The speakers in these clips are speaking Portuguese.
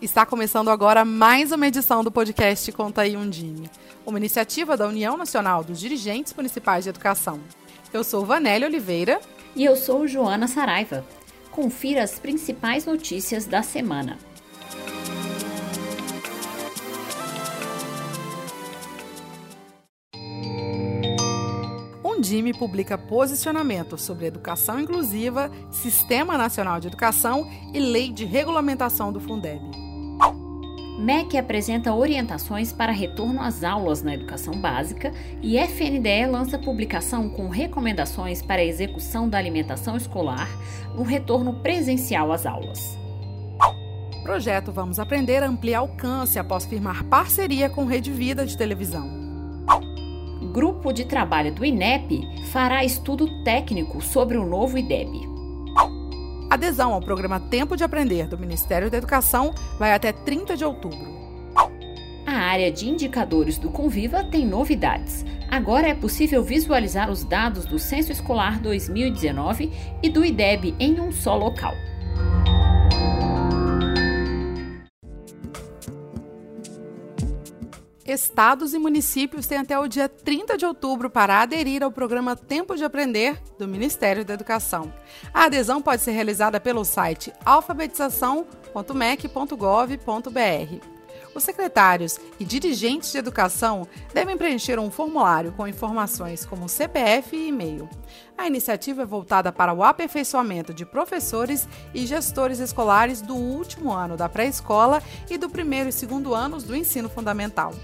Está começando agora mais uma edição do podcast Conta aí Undime, uma iniciativa da União Nacional dos Dirigentes Municipais de Educação. Eu sou Vanélia Oliveira. E eu sou Joana Saraiva. Confira as principais notícias da semana. Undime publica posicionamento sobre educação inclusiva, Sistema Nacional de Educação e Lei de Regulamentação do Fundeb. MEC apresenta orientações para retorno às aulas na educação básica e FNDE lança publicação com recomendações para a execução da alimentação escolar no retorno presencial às aulas. Projeto Vamos Aprender amplia alcance após firmar parceria com Rede Vida de televisão. Grupo de trabalho do INEP fará estudo técnico sobre o novo IDEB. Adesão ao programa Tempo de Aprender do Ministério da Educação vai até 30 de outubro. A área de indicadores do Conviva tem novidades. Agora é possível visualizar os dados do Censo Escolar 2019 e do IDEB em um só local. Estados e municípios têm até o dia 30 de outubro para aderir ao programa Tempo de Aprender do Ministério da Educação. A adesão pode ser realizada pelo site alfabetização.mec.gov.br. Os secretários e dirigentes de educação devem preencher um formulário com informações como CPF e e-mail. A iniciativa é voltada para o aperfeiçoamento de professores e gestores escolares do último ano da pré-escola e do primeiro e segundo anos do ensino fundamental.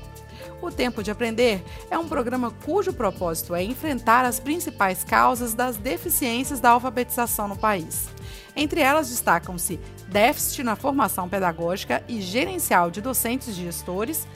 O Tempo de Aprender é um programa cujo propósito é enfrentar as principais causas das deficiências da alfabetização no país. Entre elas destacam-se déficit na formação pedagógica e gerencial de docentes e gestores,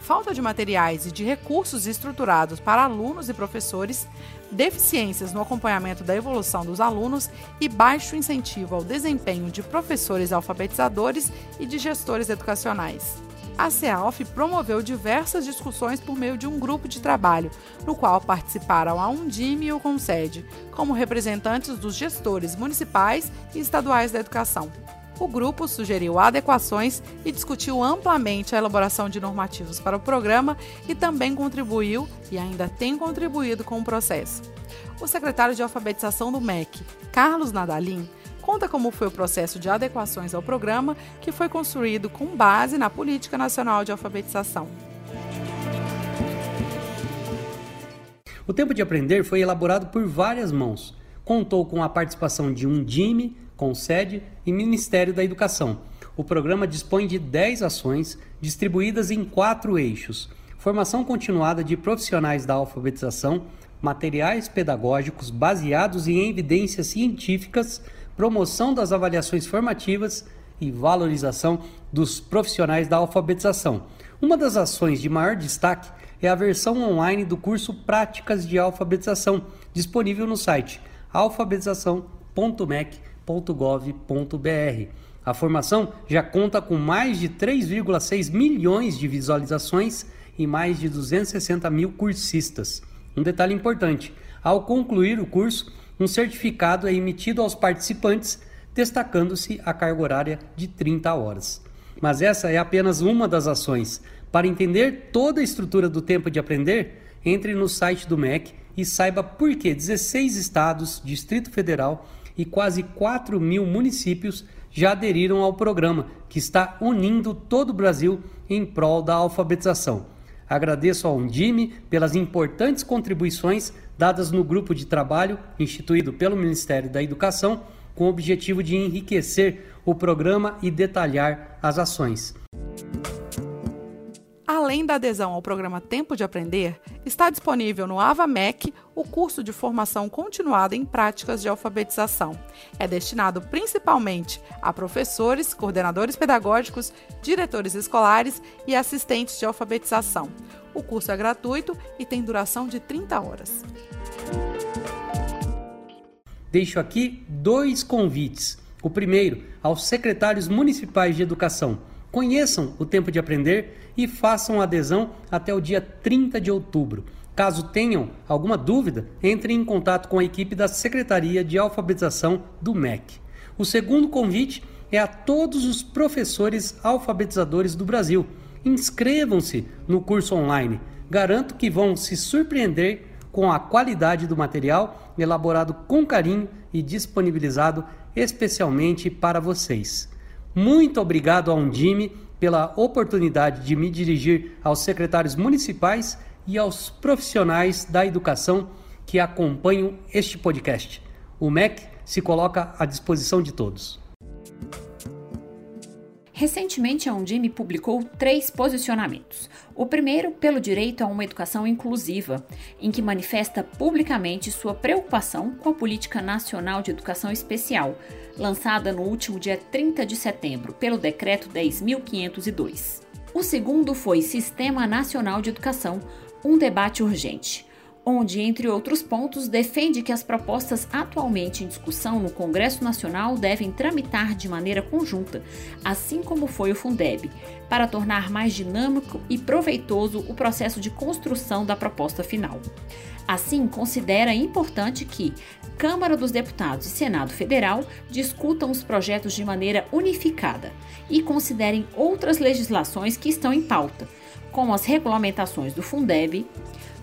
falta de materiais e de recursos estruturados para alunos e professores, deficiências no acompanhamento da evolução dos alunos e baixo incentivo ao desempenho de professores alfabetizadores e de gestores educacionais a CEALF promoveu diversas discussões por meio de um grupo de trabalho, no qual participaram a Undime e o Concede, como representantes dos gestores municipais e estaduais da educação. O grupo sugeriu adequações e discutiu amplamente a elaboração de normativos para o programa e também contribuiu e ainda tem contribuído com o processo. O secretário de alfabetização do MEC, Carlos Nadalim, conta como foi o processo de adequações ao programa, que foi construído com base na Política Nacional de Alfabetização. O Tempo de Aprender foi elaborado por várias mãos. Contou com a participação de um DIME, sede e Ministério da Educação. O programa dispõe de 10 ações distribuídas em quatro eixos: formação continuada de profissionais da alfabetização, materiais pedagógicos baseados em evidências científicas promoção das avaliações formativas e valorização dos profissionais da alfabetização. Uma das ações de maior destaque é a versão online do curso Práticas de Alfabetização, disponível no site alfabetização.mec.gov.br. A formação já conta com mais de 3,6 milhões de visualizações e mais de 260 mil cursistas. Um detalhe importante: ao concluir o curso, um certificado é emitido aos participantes, destacando-se a carga horária de 30 horas. Mas essa é apenas uma das ações. Para entender toda a estrutura do tempo de aprender, entre no site do MEC e saiba por que 16 estados, Distrito Federal e quase 4 mil municípios já aderiram ao programa, que está unindo todo o Brasil em prol da alfabetização. Agradeço ao Undime pelas importantes contribuições dadas no grupo de trabalho instituído pelo Ministério da Educação com o objetivo de enriquecer o programa e detalhar as ações. Além da adesão ao programa Tempo de Aprender, está disponível no AvaMec o curso de formação continuada em práticas de alfabetização. É destinado principalmente a professores, coordenadores pedagógicos, diretores escolares e assistentes de alfabetização. O curso é gratuito e tem duração de 30 horas. Deixo aqui dois convites. O primeiro aos secretários municipais de educação Conheçam o tempo de aprender e façam adesão até o dia 30 de outubro. Caso tenham alguma dúvida, entrem em contato com a equipe da Secretaria de Alfabetização do MEC. O segundo convite é a todos os professores alfabetizadores do Brasil. Inscrevam-se no curso online. Garanto que vão se surpreender com a qualidade do material elaborado com carinho e disponibilizado especialmente para vocês. Muito obrigado ao Undime pela oportunidade de me dirigir aos secretários municipais e aos profissionais da educação que acompanham este podcast. O MEC se coloca à disposição de todos. Recentemente, a Undime publicou três posicionamentos. O primeiro, pelo direito a uma educação inclusiva, em que manifesta publicamente sua preocupação com a Política Nacional de Educação Especial, lançada no último dia 30 de setembro pelo Decreto 10.502. O segundo foi Sistema Nacional de Educação, um debate urgente onde, entre outros pontos, defende que as propostas atualmente em discussão no Congresso Nacional devem tramitar de maneira conjunta, assim como foi o Fundeb, para tornar mais dinâmico e proveitoso o processo de construção da proposta final. Assim, considera importante que Câmara dos Deputados e Senado Federal discutam os projetos de maneira unificada e considerem outras legislações que estão em pauta, como as regulamentações do Fundeb,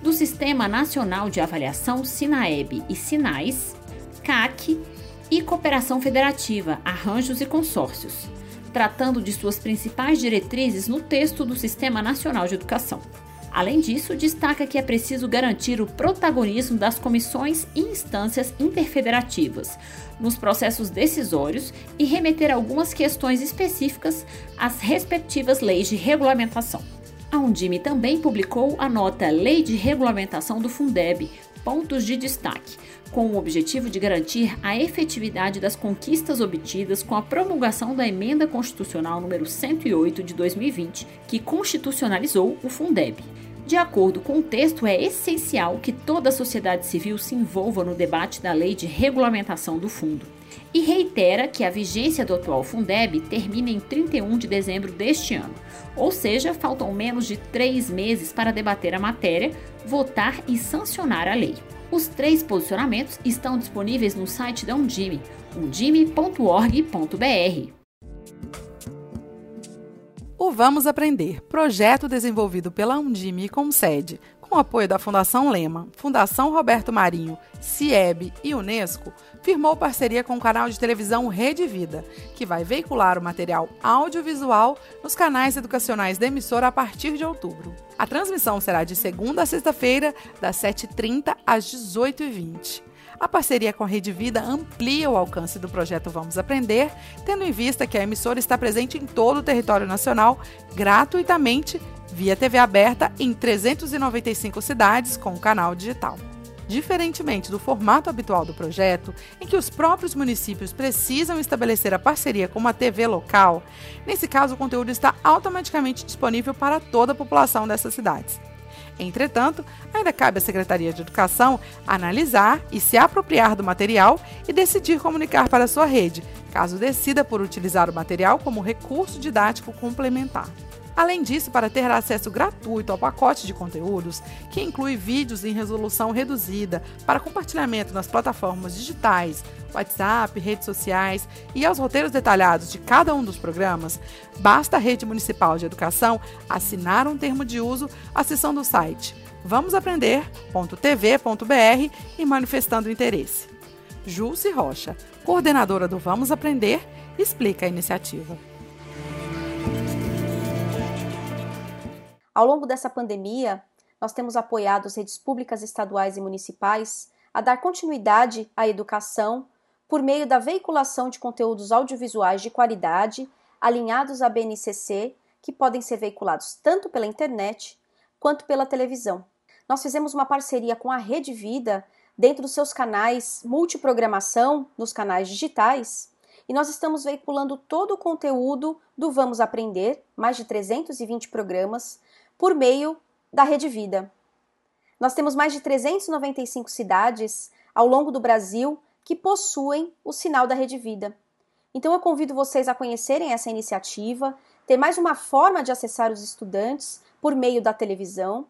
do Sistema Nacional de Avaliação SINAEB e SINAIS, CAC e Cooperação Federativa, Arranjos e Consórcios, tratando de suas principais diretrizes no texto do Sistema Nacional de Educação. Além disso, destaca que é preciso garantir o protagonismo das comissões e instâncias interfederativas nos processos decisórios e remeter algumas questões específicas às respectivas leis de regulamentação. A Undime também publicou a nota Lei de Regulamentação do Fundeb, pontos de destaque, com o objetivo de garantir a efetividade das conquistas obtidas com a promulgação da Emenda Constitucional número 108 de 2020, que constitucionalizou o Fundeb. De acordo com o texto, é essencial que toda a sociedade civil se envolva no debate da lei de regulamentação do fundo. E reitera que a vigência do atual Fundeb termina em 31 de dezembro deste ano, ou seja, faltam menos de três meses para debater a matéria, votar e sancionar a lei. Os três posicionamentos estão disponíveis no site da Undime, undime.org.br. O Vamos Aprender, projeto desenvolvido pela Undime com sede, com apoio da Fundação Lema, Fundação Roberto Marinho, CIEB e Unesco, firmou parceria com o canal de televisão Rede Vida, que vai veicular o material audiovisual nos canais educacionais da emissora a partir de outubro. A transmissão será de segunda a sexta-feira, das 7h30 às 18h20. A parceria com a Rede Vida amplia o alcance do projeto Vamos Aprender, tendo em vista que a emissora está presente em todo o território nacional, gratuitamente, via TV aberta em 395 cidades com o canal digital. Diferentemente do formato habitual do projeto, em que os próprios municípios precisam estabelecer a parceria com uma TV local, nesse caso o conteúdo está automaticamente disponível para toda a população dessas cidades. Entretanto, ainda cabe à Secretaria de Educação analisar e se apropriar do material e decidir comunicar para sua rede, caso decida por utilizar o material como recurso didático complementar. Além disso, para ter acesso gratuito ao pacote de conteúdos, que inclui vídeos em resolução reduzida para compartilhamento nas plataformas digitais, WhatsApp, redes sociais e aos roteiros detalhados de cada um dos programas, basta a Rede Municipal de Educação assinar um termo de uso acessando o site vamosaprender.tv.br e manifestando interesse. Jússi Rocha, coordenadora do Vamos Aprender, explica a iniciativa. Ao longo dessa pandemia, nós temos apoiado as redes públicas estaduais e municipais a dar continuidade à educação por meio da veiculação de conteúdos audiovisuais de qualidade alinhados à BNCC, que podem ser veiculados tanto pela internet quanto pela televisão. Nós fizemos uma parceria com a Rede Vida dentro dos seus canais multiprogramação nos canais digitais e nós estamos veiculando todo o conteúdo do Vamos Aprender, mais de 320 programas, por meio da Rede Vida. Nós temos mais de 395 cidades ao longo do Brasil que possuem o sinal da Rede Vida. Então eu convido vocês a conhecerem essa iniciativa, ter mais uma forma de acessar os estudantes por meio da televisão,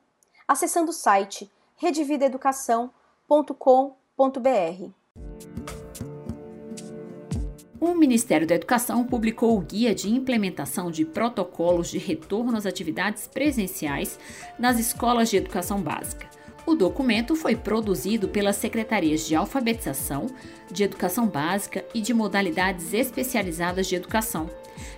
acessando o site redevidaeducação.com.br. O Ministério da Educação publicou o Guia de Implementação de Protocolos de Retorno às Atividades Presenciais nas Escolas de Educação Básica. O documento foi produzido pelas secretarias de Alfabetização, de Educação Básica e de Modalidades Especializadas de Educação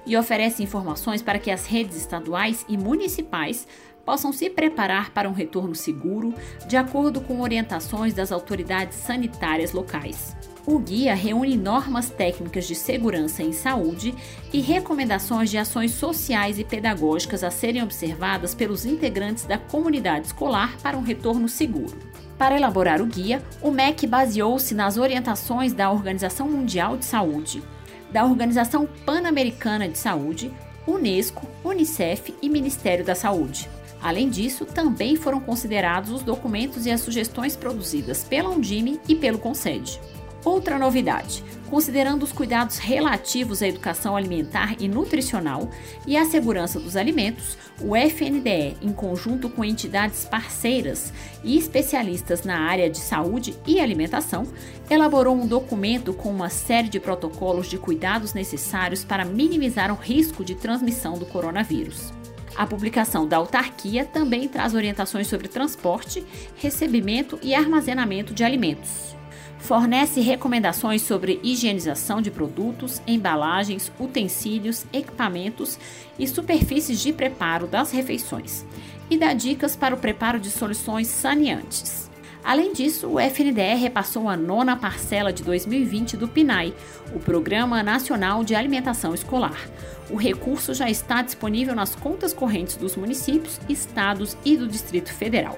e oferece informações para que as redes estaduais e municipais possam se preparar para um retorno seguro, de acordo com orientações das autoridades sanitárias locais. O guia reúne normas técnicas de segurança em saúde e recomendações de ações sociais e pedagógicas a serem observadas pelos integrantes da comunidade escolar para um retorno seguro. Para elaborar o guia, o MEC baseou-se nas orientações da Organização Mundial de Saúde, da Organização Pan-Americana de Saúde, Unesco, Unicef e Ministério da Saúde. Além disso, também foram considerados os documentos e as sugestões produzidas pela Undime e pelo Concede. Outra novidade: considerando os cuidados relativos à educação alimentar e nutricional e à segurança dos alimentos, o FNDE, em conjunto com entidades parceiras e especialistas na área de saúde e alimentação, elaborou um documento com uma série de protocolos de cuidados necessários para minimizar o risco de transmissão do coronavírus. A publicação da autarquia também traz orientações sobre transporte, recebimento e armazenamento de alimentos fornece recomendações sobre higienização de produtos, embalagens, utensílios, equipamentos e superfícies de preparo das refeições e dá dicas para o preparo de soluções saneantes. Além disso, o FNDE repassou a nona parcela de 2020 do PNAE, o Programa Nacional de Alimentação Escolar. O recurso já está disponível nas contas correntes dos municípios, estados e do Distrito Federal.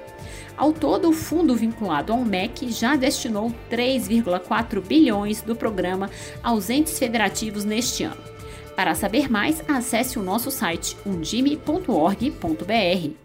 Ao todo, o fundo vinculado ao MEC já destinou 3,4 bilhões do programa aos entes federativos neste ano. Para saber mais, acesse o nosso site undime.org.br.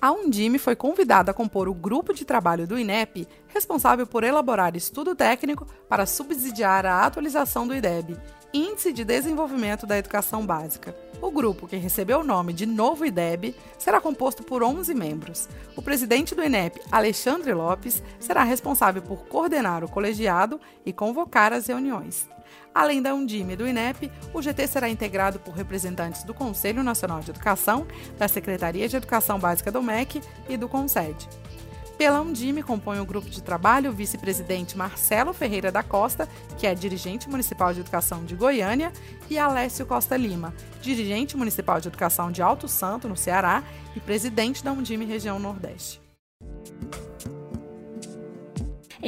A Undime foi convidada a compor o grupo de trabalho do INEP responsável por elaborar estudo técnico para subsidiar a atualização do IDEB, Índice de Desenvolvimento da Educação Básica. O grupo, que recebeu o nome de Novo IDEB, será composto por 11 membros. O presidente do INEP, Alexandre Lopes, será responsável por coordenar o colegiado e convocar as reuniões. Além da Undime do INEP, o GT será integrado por representantes do Conselho Nacional de Educação, da Secretaria de Educação Básica do MEC e do CONSED. Pela Undime compõe o grupo de trabalho o vice-presidente Marcelo Ferreira da Costa, que é dirigente municipal de educação de Goiânia, e Alessio Costa Lima, dirigente municipal de educação de Alto Santo, no Ceará, e presidente da Undime Região Nordeste.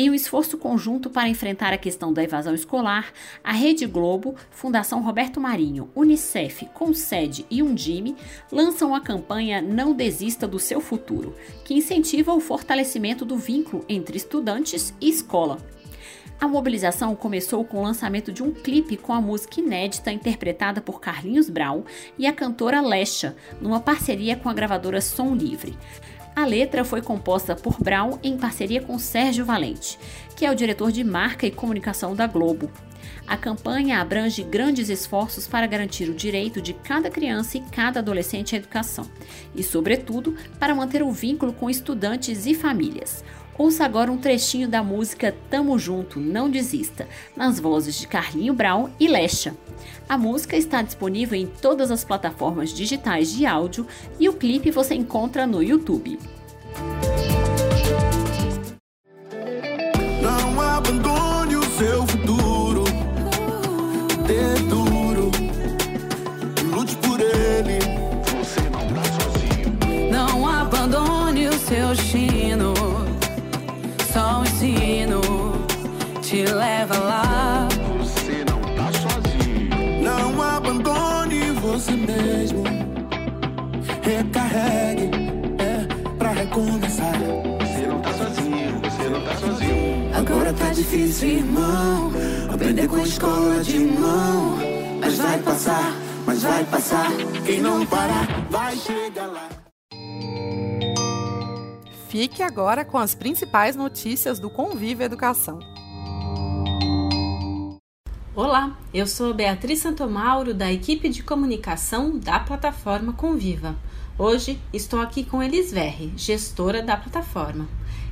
Em um esforço conjunto para enfrentar a questão da evasão escolar, a Rede Globo, Fundação Roberto Marinho, Unicef, Concede e Undime lançam a campanha Não Desista do Seu Futuro, que incentiva o fortalecimento do vínculo entre estudantes e escola. A mobilização começou com o lançamento de um clipe com a música inédita interpretada por Carlinhos Brown e a cantora Lesha, numa parceria com a gravadora Som Livre. A letra foi composta por Brown em parceria com Sérgio Valente, que é o diretor de marca e comunicação da Globo. A campanha abrange grandes esforços para garantir o direito de cada criança e cada adolescente à educação, e, sobretudo, para manter o vínculo com estudantes e famílias. Ouça agora um trechinho da música Tamo Junto, Não Desista, nas vozes de Carlinho Brown e Lecha. A música está disponível em todas as plataformas digitais de áudio e o clipe você encontra no YouTube. Recarregue. É pra recomeçar. Você não tá sozinho. Você não tá sozinho. Agora tá difícil, irmão. Aprender com a escola de mão. Mas vai passar, mas vai passar. Quem não parar, vai chegar lá. Fique agora com as principais notícias do Convívio Educação. Olá, eu sou Beatriz Santomauro, da equipe de comunicação da plataforma Conviva. Hoje estou aqui com Elis Verri, gestora da plataforma.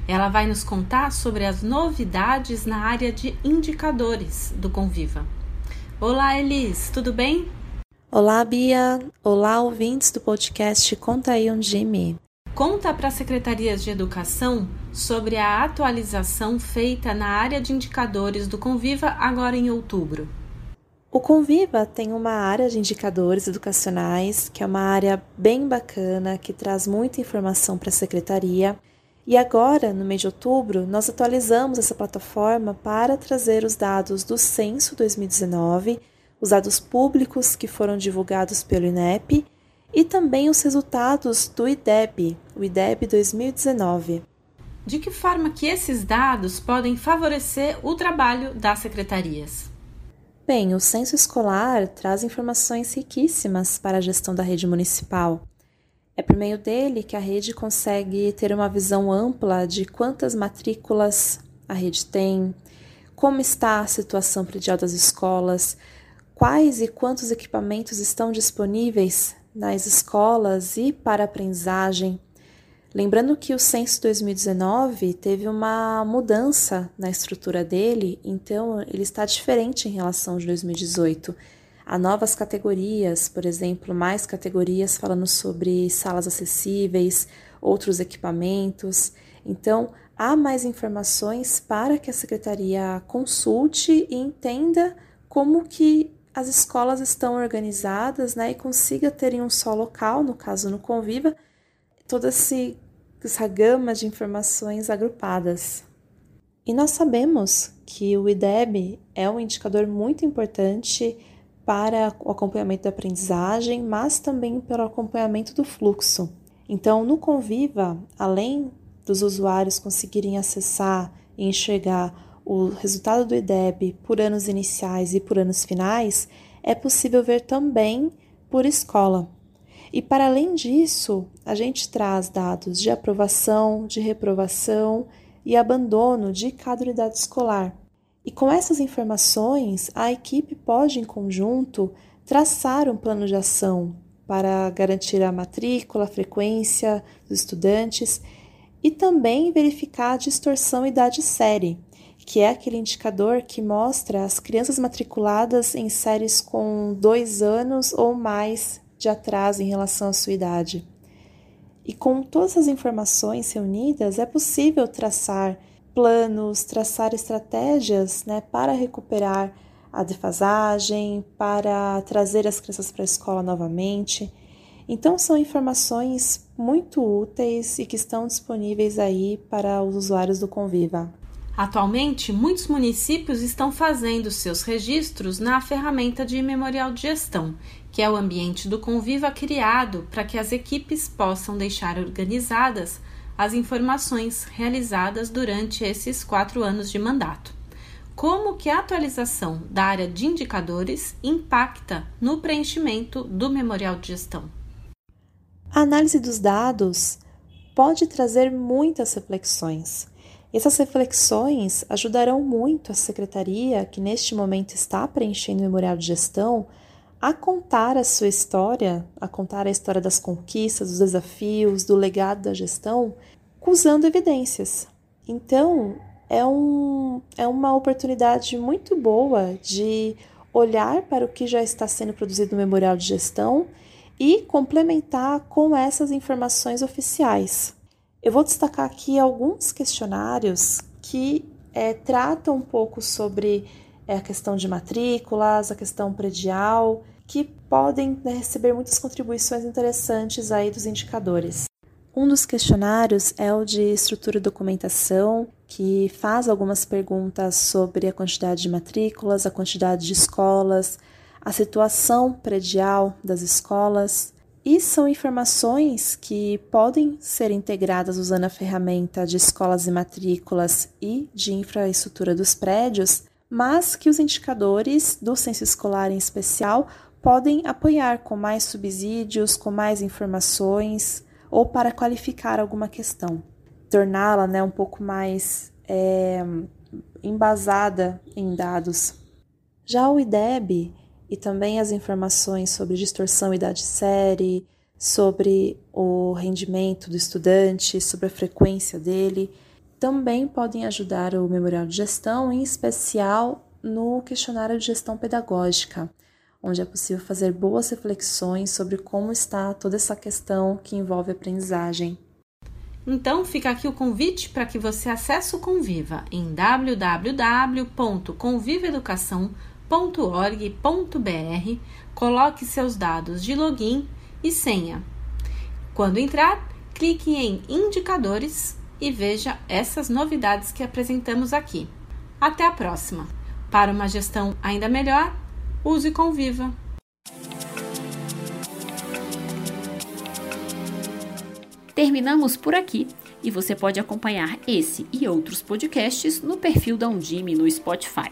Ela vai nos contar sobre as novidades na área de indicadores do Conviva. Olá, Elis, tudo bem? Olá, Bia. Olá, ouvintes do podcast Conta aí um Jimmy. Conta para as secretarias de educação sobre a atualização feita na área de indicadores do Conviva agora em outubro. O Conviva tem uma área de indicadores educacionais, que é uma área bem bacana, que traz muita informação para a secretaria. E agora, no mês de outubro, nós atualizamos essa plataforma para trazer os dados do Censo 2019, os dados públicos que foram divulgados pelo INEP e também os resultados do IDEB, o IDEB 2019. De que forma que esses dados podem favorecer o trabalho das secretarias? Bem, o censo escolar traz informações riquíssimas para a gestão da rede municipal. É por meio dele que a rede consegue ter uma visão ampla de quantas matrículas a rede tem, como está a situação predial das escolas, quais e quantos equipamentos estão disponíveis nas escolas e para aprendizagem. Lembrando que o censo 2019 teve uma mudança na estrutura dele, então ele está diferente em relação de 2018 Há novas categorias, por exemplo, mais categorias falando sobre salas acessíveis, outros equipamentos. Então, há mais informações para que a secretaria consulte e entenda como que as escolas estão organizadas, né, e consiga ter em um só local, no caso no Conviva, toda esse, essa gama de informações agrupadas. E nós sabemos que o IDEB é um indicador muito importante para o acompanhamento da aprendizagem, mas também pelo acompanhamento do fluxo. Então, no Conviva, além dos usuários conseguirem acessar e enxergar o resultado do IDEB por anos iniciais e por anos finais, é possível ver também por escola. E para além disso, a gente traz dados de aprovação, de reprovação e abandono de cada unidade escolar. E com essas informações, a equipe pode, em conjunto, traçar um plano de ação para garantir a matrícula, a frequência dos estudantes e também verificar a distorção idade série, que é aquele indicador que mostra as crianças matriculadas em séries com dois anos ou mais de atraso em relação à sua idade. E com todas as informações reunidas, é possível traçar planos, traçar estratégias né, para recuperar a defasagem, para trazer as crianças para a escola novamente. Então, são informações muito úteis e que estão disponíveis aí para os usuários do Conviva. Atualmente, muitos municípios estão fazendo seus registros na ferramenta de memorial de gestão, que é o ambiente do Conviva criado para que as equipes possam deixar organizadas as informações realizadas durante esses quatro anos de mandato. Como que a atualização da área de indicadores impacta no preenchimento do memorial de gestão? A análise dos dados pode trazer muitas reflexões. Essas reflexões ajudarão muito a secretaria, que neste momento está preenchendo o memorial de gestão, a contar a sua história, a contar a história das conquistas, dos desafios, do legado da gestão, usando evidências. Então, é, um, é uma oportunidade muito boa de olhar para o que já está sendo produzido no memorial de gestão e complementar com essas informações oficiais. Eu vou destacar aqui alguns questionários que é, tratam um pouco sobre é, a questão de matrículas, a questão predial, que podem né, receber muitas contribuições interessantes aí dos indicadores. Um dos questionários é o de estrutura e documentação, que faz algumas perguntas sobre a quantidade de matrículas, a quantidade de escolas, a situação predial das escolas. E são informações que podem ser integradas usando a ferramenta de escolas e matrículas e de infraestrutura dos prédios, mas que os indicadores do censo escolar em especial podem apoiar com mais subsídios, com mais informações ou para qualificar alguma questão, torná-la né, um pouco mais é, embasada em dados. Já o IDEB e também as informações sobre distorção idade série, sobre o rendimento do estudante, sobre a frequência dele, também podem ajudar o Memorial de Gestão, em especial no questionário de gestão pedagógica, onde é possível fazer boas reflexões sobre como está toda essa questão que envolve aprendizagem. Então, fica aqui o convite para que você acesse o Conviva em www.convivaeducação.org.br, coloque seus dados de login e senha. Quando entrar, clique em Indicadores e veja essas novidades que apresentamos aqui. Até a próxima! Para uma gestão ainda melhor, use Conviva. Terminamos por aqui e você pode acompanhar esse e outros podcasts no perfil da Undime no Spotify.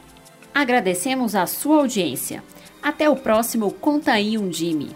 Agradecemos a sua audiência. Até o próximo Conta aí Undime.